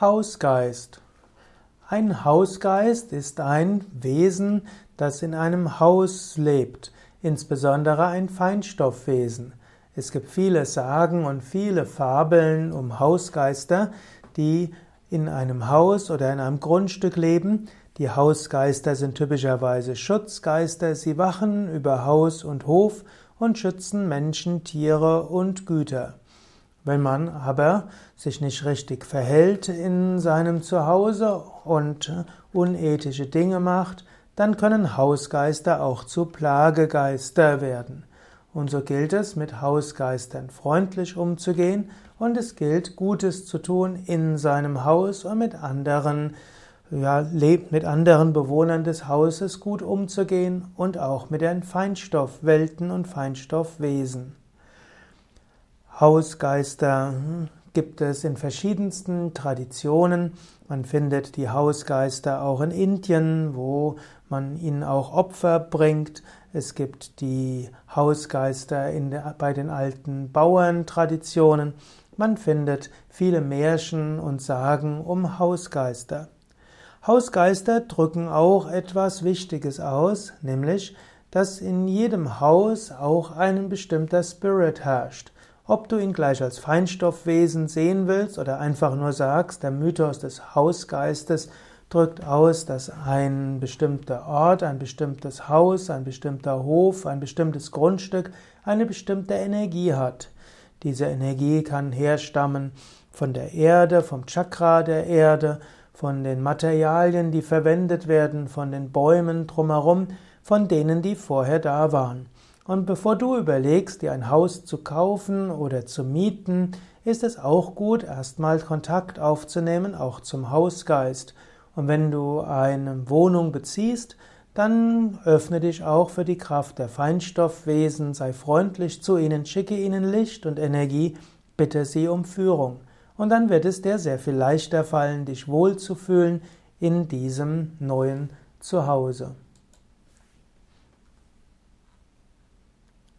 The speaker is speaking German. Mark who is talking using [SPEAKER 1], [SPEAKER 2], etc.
[SPEAKER 1] Hausgeist. Ein Hausgeist ist ein Wesen, das in einem Haus lebt, insbesondere ein Feinstoffwesen. Es gibt viele Sagen und viele Fabeln um Hausgeister, die in einem Haus oder in einem Grundstück leben. Die Hausgeister sind typischerweise Schutzgeister, sie wachen über Haus und Hof und schützen Menschen, Tiere und Güter. Wenn man aber sich nicht richtig verhält in seinem Zuhause und unethische Dinge macht, dann können Hausgeister auch zu Plagegeister werden. Und so gilt es, mit Hausgeistern freundlich umzugehen und es gilt, Gutes zu tun in seinem Haus und mit anderen, ja, mit anderen Bewohnern des Hauses gut umzugehen und auch mit den Feinstoffwelten und Feinstoffwesen. Hausgeister gibt es in verschiedensten Traditionen. Man findet die Hausgeister auch in Indien, wo man ihnen auch Opfer bringt. Es gibt die Hausgeister der, bei den alten Bauerntraditionen. Man findet viele Märchen und Sagen um Hausgeister. Hausgeister drücken auch etwas Wichtiges aus, nämlich, dass in jedem Haus auch ein bestimmter Spirit herrscht. Ob du ihn gleich als Feinstoffwesen sehen willst oder einfach nur sagst, der Mythos des Hausgeistes drückt aus, dass ein bestimmter Ort, ein bestimmtes Haus, ein bestimmter Hof, ein bestimmtes Grundstück eine bestimmte Energie hat. Diese Energie kann herstammen von der Erde, vom Chakra der Erde, von den Materialien, die verwendet werden, von den Bäumen drumherum, von denen, die vorher da waren. Und bevor du überlegst, dir ein Haus zu kaufen oder zu mieten, ist es auch gut, erstmal Kontakt aufzunehmen, auch zum Hausgeist. Und wenn du eine Wohnung beziehst, dann öffne dich auch für die Kraft der Feinstoffwesen, sei freundlich zu ihnen, schicke ihnen Licht und Energie, bitte sie um Führung. Und dann wird es dir sehr viel leichter fallen, dich wohlzufühlen in diesem neuen Zuhause.